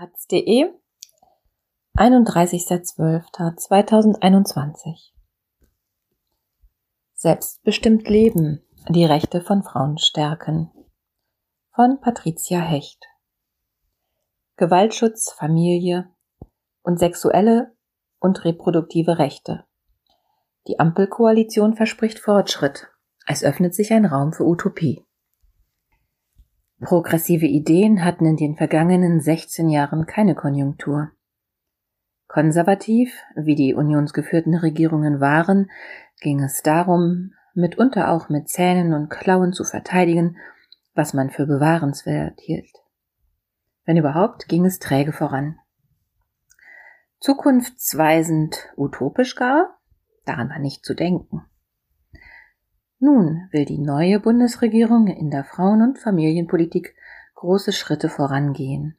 taz.de 31.12.2021 Selbstbestimmt Leben, die Rechte von Frauen stärken von Patricia Hecht Gewaltschutz, Familie und sexuelle und reproduktive Rechte. Die Ampelkoalition verspricht Fortschritt. Es öffnet sich ein Raum für Utopie. Progressive Ideen hatten in den vergangenen 16 Jahren keine Konjunktur. Konservativ, wie die unionsgeführten Regierungen waren, ging es darum, mitunter auch mit Zähnen und Klauen zu verteidigen, was man für bewahrenswert hielt. Wenn überhaupt, ging es träge voran. Zukunftsweisend utopisch gar? Daran war nicht zu denken. Nun will die neue Bundesregierung in der Frauen- und Familienpolitik große Schritte vorangehen.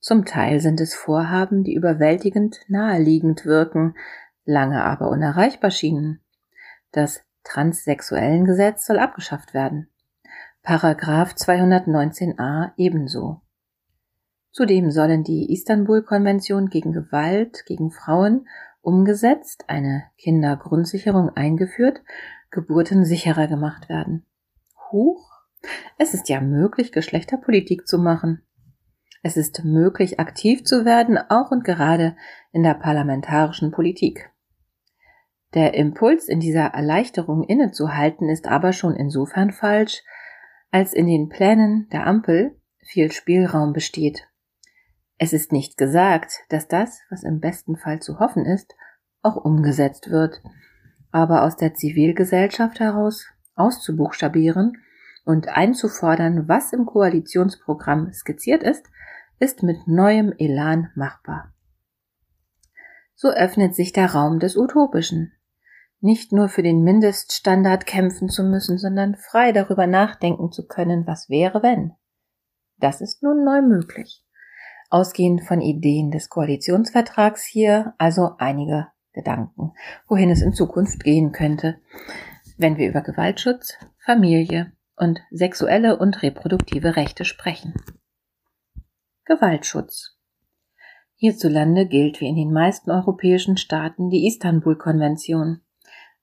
Zum Teil sind es Vorhaben, die überwältigend naheliegend wirken, lange aber unerreichbar schienen. Das Transsexuellengesetz soll abgeschafft werden. Paragraph 219a ebenso. Zudem sollen die Istanbul-Konvention gegen Gewalt gegen Frauen umgesetzt, eine Kindergrundsicherung eingeführt Geburten sicherer gemacht werden. Huch, es ist ja möglich, Geschlechterpolitik zu machen. Es ist möglich, aktiv zu werden, auch und gerade in der parlamentarischen Politik. Der Impuls, in dieser Erleichterung innezuhalten, ist aber schon insofern falsch, als in den Plänen der Ampel viel Spielraum besteht. Es ist nicht gesagt, dass das, was im besten Fall zu hoffen ist, auch umgesetzt wird, aber aus der Zivilgesellschaft heraus auszubuchstabieren und einzufordern, was im Koalitionsprogramm skizziert ist, ist mit neuem Elan machbar. So öffnet sich der Raum des Utopischen. Nicht nur für den Mindeststandard kämpfen zu müssen, sondern frei darüber nachdenken zu können, was wäre, wenn. Das ist nun neu möglich. Ausgehend von Ideen des Koalitionsvertrags hier also einige Gedanken, wohin es in Zukunft gehen könnte, wenn wir über Gewaltschutz, Familie und sexuelle und reproduktive Rechte sprechen. Gewaltschutz. Hierzulande gilt wie in den meisten europäischen Staaten die Istanbul-Konvention,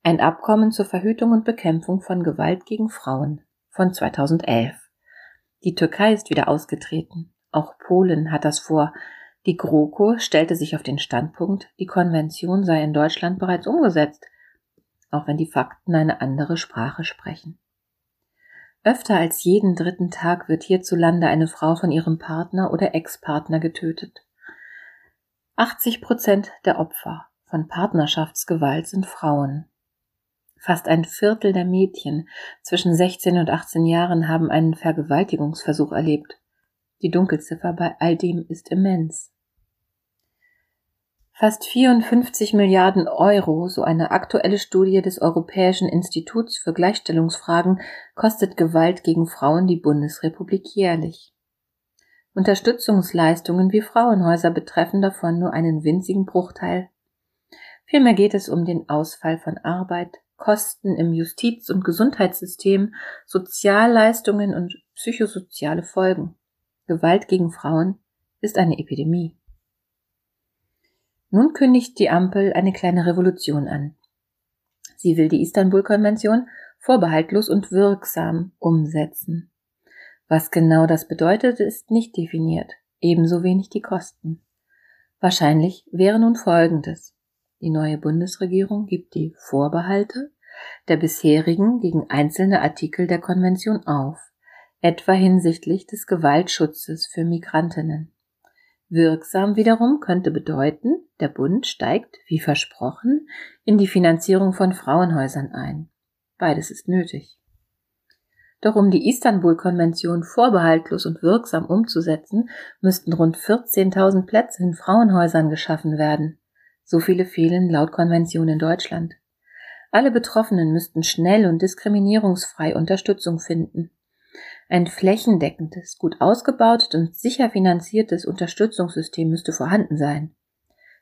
ein Abkommen zur Verhütung und Bekämpfung von Gewalt gegen Frauen von 2011. Die Türkei ist wieder ausgetreten. Auch Polen hat das vor, die GroKo stellte sich auf den Standpunkt, die Konvention sei in Deutschland bereits umgesetzt, auch wenn die Fakten eine andere Sprache sprechen. Öfter als jeden dritten Tag wird hierzulande eine Frau von ihrem Partner oder Ex-Partner getötet. 80 Prozent der Opfer von Partnerschaftsgewalt sind Frauen. Fast ein Viertel der Mädchen zwischen 16 und 18 Jahren haben einen Vergewaltigungsversuch erlebt. Die Dunkelziffer bei all dem ist immens. Fast 54 Milliarden Euro, so eine aktuelle Studie des Europäischen Instituts für Gleichstellungsfragen, kostet Gewalt gegen Frauen die Bundesrepublik jährlich. Unterstützungsleistungen wie Frauenhäuser betreffen davon nur einen winzigen Bruchteil. Vielmehr geht es um den Ausfall von Arbeit, Kosten im Justiz- und Gesundheitssystem, Sozialleistungen und psychosoziale Folgen. Gewalt gegen Frauen ist eine Epidemie. Nun kündigt die Ampel eine kleine Revolution an. Sie will die Istanbul-Konvention vorbehaltlos und wirksam umsetzen. Was genau das bedeutet, ist nicht definiert, ebenso wenig die Kosten. Wahrscheinlich wäre nun Folgendes. Die neue Bundesregierung gibt die Vorbehalte der bisherigen gegen einzelne Artikel der Konvention auf, etwa hinsichtlich des Gewaltschutzes für Migrantinnen. Wirksam wiederum könnte bedeuten, der Bund steigt, wie versprochen, in die Finanzierung von Frauenhäusern ein. Beides ist nötig. Doch um die Istanbul-Konvention vorbehaltlos und wirksam umzusetzen, müssten rund 14.000 Plätze in Frauenhäusern geschaffen werden. So viele fehlen laut Konvention in Deutschland. Alle Betroffenen müssten schnell und diskriminierungsfrei Unterstützung finden. Ein flächendeckendes, gut ausgebautes und sicher finanziertes Unterstützungssystem müsste vorhanden sein.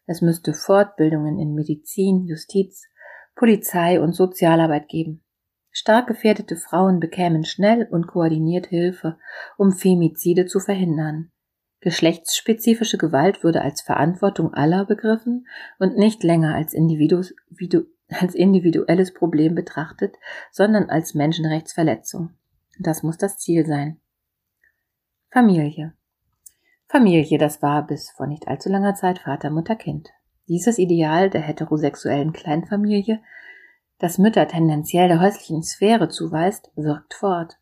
Es müsste Fortbildungen in Medizin, Justiz, Polizei und Sozialarbeit geben. Stark gefährdete Frauen bekämen schnell und koordiniert Hilfe, um Femizide zu verhindern. Geschlechtsspezifische Gewalt würde als Verantwortung aller begriffen und nicht länger als, als individuelles Problem betrachtet, sondern als Menschenrechtsverletzung. Das muss das Ziel sein. Familie. Familie, das war bis vor nicht allzu langer Zeit Vater, Mutter, Kind. Dieses Ideal der heterosexuellen Kleinfamilie, das Mütter tendenziell der häuslichen Sphäre zuweist, wirkt fort.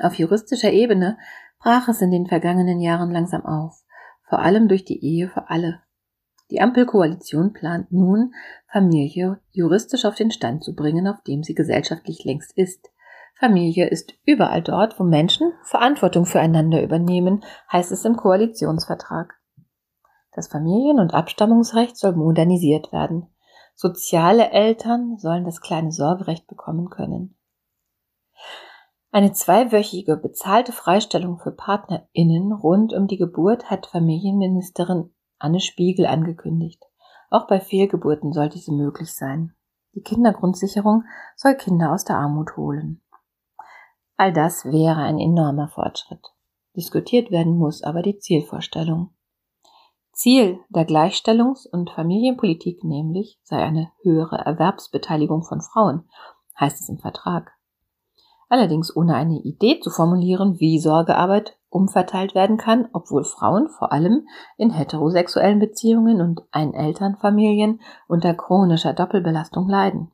Auf juristischer Ebene brach es in den vergangenen Jahren langsam auf, vor allem durch die Ehe für alle. Die Ampelkoalition plant nun, Familie juristisch auf den Stand zu bringen, auf dem sie gesellschaftlich längst ist. Familie ist überall dort, wo Menschen Verantwortung füreinander übernehmen, heißt es im Koalitionsvertrag. Das Familien- und Abstammungsrecht soll modernisiert werden. Soziale Eltern sollen das kleine Sorgerecht bekommen können. Eine zweiwöchige bezahlte Freistellung für PartnerInnen rund um die Geburt hat Familienministerin Anne Spiegel angekündigt. Auch bei Fehlgeburten soll diese möglich sein. Die Kindergrundsicherung soll Kinder aus der Armut holen. All das wäre ein enormer Fortschritt. Diskutiert werden muss aber die Zielvorstellung. Ziel der Gleichstellungs- und Familienpolitik nämlich sei eine höhere Erwerbsbeteiligung von Frauen, heißt es im Vertrag allerdings ohne eine Idee zu formulieren, wie Sorgearbeit umverteilt werden kann, obwohl Frauen vor allem in heterosexuellen Beziehungen und Einelternfamilien unter chronischer Doppelbelastung leiden.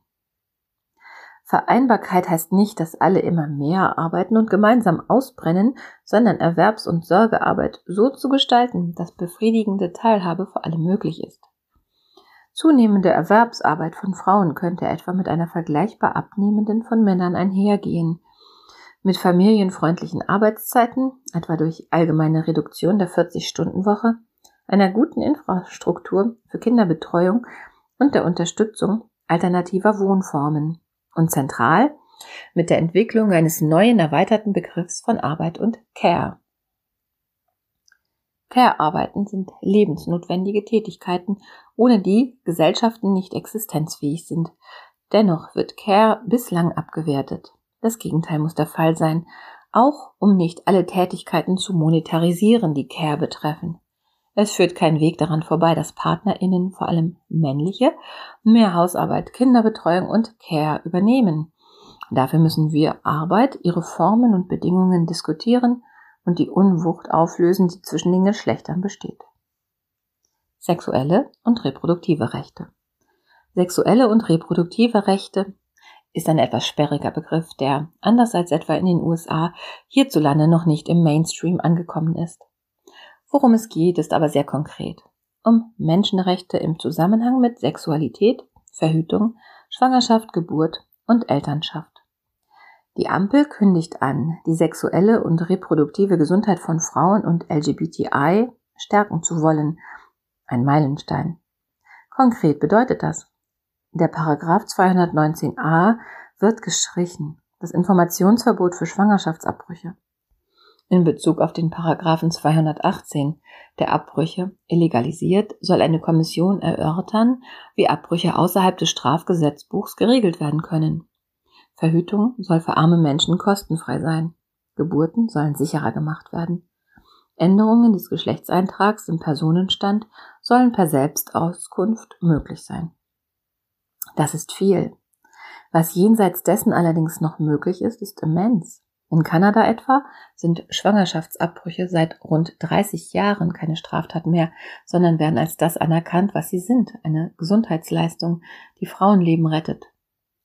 Vereinbarkeit heißt nicht, dass alle immer mehr arbeiten und gemeinsam ausbrennen, sondern Erwerbs- und Sorgearbeit so zu gestalten, dass befriedigende Teilhabe für alle möglich ist. Zunehmende Erwerbsarbeit von Frauen könnte etwa mit einer vergleichbar abnehmenden von Männern einhergehen, mit familienfreundlichen Arbeitszeiten, etwa durch allgemeine Reduktion der 40-Stunden-Woche, einer guten Infrastruktur für Kinderbetreuung und der Unterstützung alternativer Wohnformen und zentral mit der Entwicklung eines neuen erweiterten Begriffs von Arbeit und Care. Care-Arbeiten sind lebensnotwendige Tätigkeiten, ohne die Gesellschaften nicht existenzfähig sind. Dennoch wird Care bislang abgewertet. Das Gegenteil muss der Fall sein, auch um nicht alle Tätigkeiten zu monetarisieren, die Care betreffen. Es führt kein Weg daran vorbei, dass PartnerInnen, vor allem männliche, mehr Hausarbeit, Kinderbetreuung und Care übernehmen. Dafür müssen wir Arbeit, ihre Formen und Bedingungen diskutieren und die Unwucht auflösen, die zwischen den Geschlechtern besteht. Sexuelle und reproduktive Rechte. Sexuelle und reproduktive Rechte ist ein etwas sperriger Begriff, der, anders als etwa in den USA, hierzulande noch nicht im Mainstream angekommen ist. Worum es geht, ist aber sehr konkret. Um Menschenrechte im Zusammenhang mit Sexualität, Verhütung, Schwangerschaft, Geburt und Elternschaft. Die Ampel kündigt an, die sexuelle und reproduktive Gesundheit von Frauen und LGBTI stärken zu wollen. Ein Meilenstein. Konkret bedeutet das, der Paragraph 219a wird gestrichen. Das Informationsverbot für Schwangerschaftsabbrüche. In Bezug auf den Paragraphen 218 der Abbrüche illegalisiert, soll eine Kommission erörtern, wie Abbrüche außerhalb des Strafgesetzbuchs geregelt werden können. Verhütung soll für arme Menschen kostenfrei sein. Geburten sollen sicherer gemacht werden. Änderungen des Geschlechtseintrags im Personenstand sollen per Selbstauskunft möglich sein. Das ist viel. Was jenseits dessen allerdings noch möglich ist, ist immens. In Kanada etwa sind Schwangerschaftsabbrüche seit rund 30 Jahren keine Straftat mehr, sondern werden als das anerkannt, was sie sind, eine Gesundheitsleistung, die Frauenleben rettet.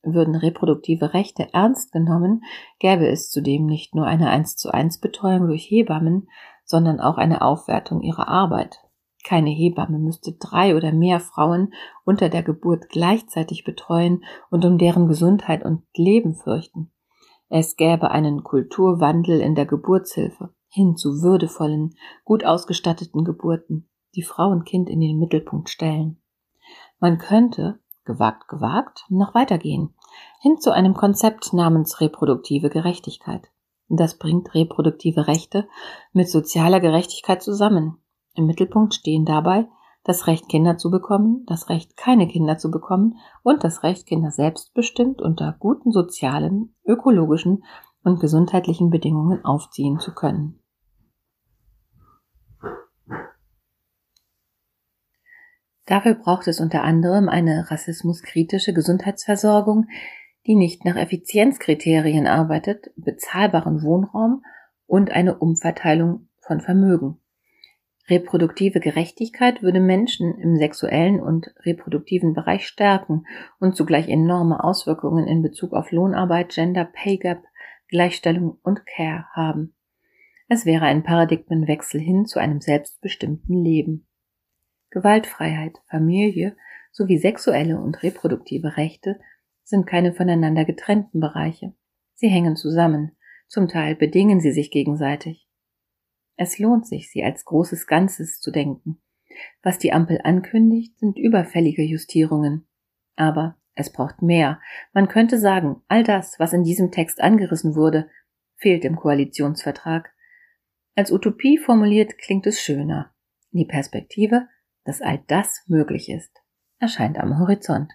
Würden reproduktive Rechte ernst genommen, gäbe es zudem nicht nur eine 1 zu 1 Betreuung durch Hebammen, sondern auch eine Aufwertung ihrer Arbeit. Keine Hebamme müsste drei oder mehr Frauen unter der Geburt gleichzeitig betreuen und um deren Gesundheit und Leben fürchten. Es gäbe einen Kulturwandel in der Geburtshilfe hin zu würdevollen, gut ausgestatteten Geburten, die Frau und Kind in den Mittelpunkt stellen. Man könnte, gewagt, gewagt, noch weitergehen, hin zu einem Konzept namens reproduktive Gerechtigkeit. Das bringt reproduktive Rechte mit sozialer Gerechtigkeit zusammen. Im Mittelpunkt stehen dabei das Recht, Kinder zu bekommen, das Recht, keine Kinder zu bekommen und das Recht, Kinder selbstbestimmt unter guten sozialen, ökologischen und gesundheitlichen Bedingungen aufziehen zu können. Dafür braucht es unter anderem eine rassismuskritische Gesundheitsversorgung, die nicht nach Effizienzkriterien arbeitet, bezahlbaren Wohnraum und eine Umverteilung von Vermögen. Reproduktive Gerechtigkeit würde Menschen im sexuellen und reproduktiven Bereich stärken und zugleich enorme Auswirkungen in Bezug auf Lohnarbeit, Gender, Pay Gap, Gleichstellung und Care haben. Es wäre ein Paradigmenwechsel hin zu einem selbstbestimmten Leben. Gewaltfreiheit, Familie sowie sexuelle und reproduktive Rechte sind keine voneinander getrennten Bereiche. Sie hängen zusammen, zum Teil bedingen sie sich gegenseitig. Es lohnt sich, sie als großes Ganzes zu denken. Was die Ampel ankündigt, sind überfällige Justierungen. Aber es braucht mehr. Man könnte sagen, all das, was in diesem Text angerissen wurde, fehlt im Koalitionsvertrag. Als Utopie formuliert klingt es schöner. Die Perspektive, dass all das möglich ist, erscheint am Horizont.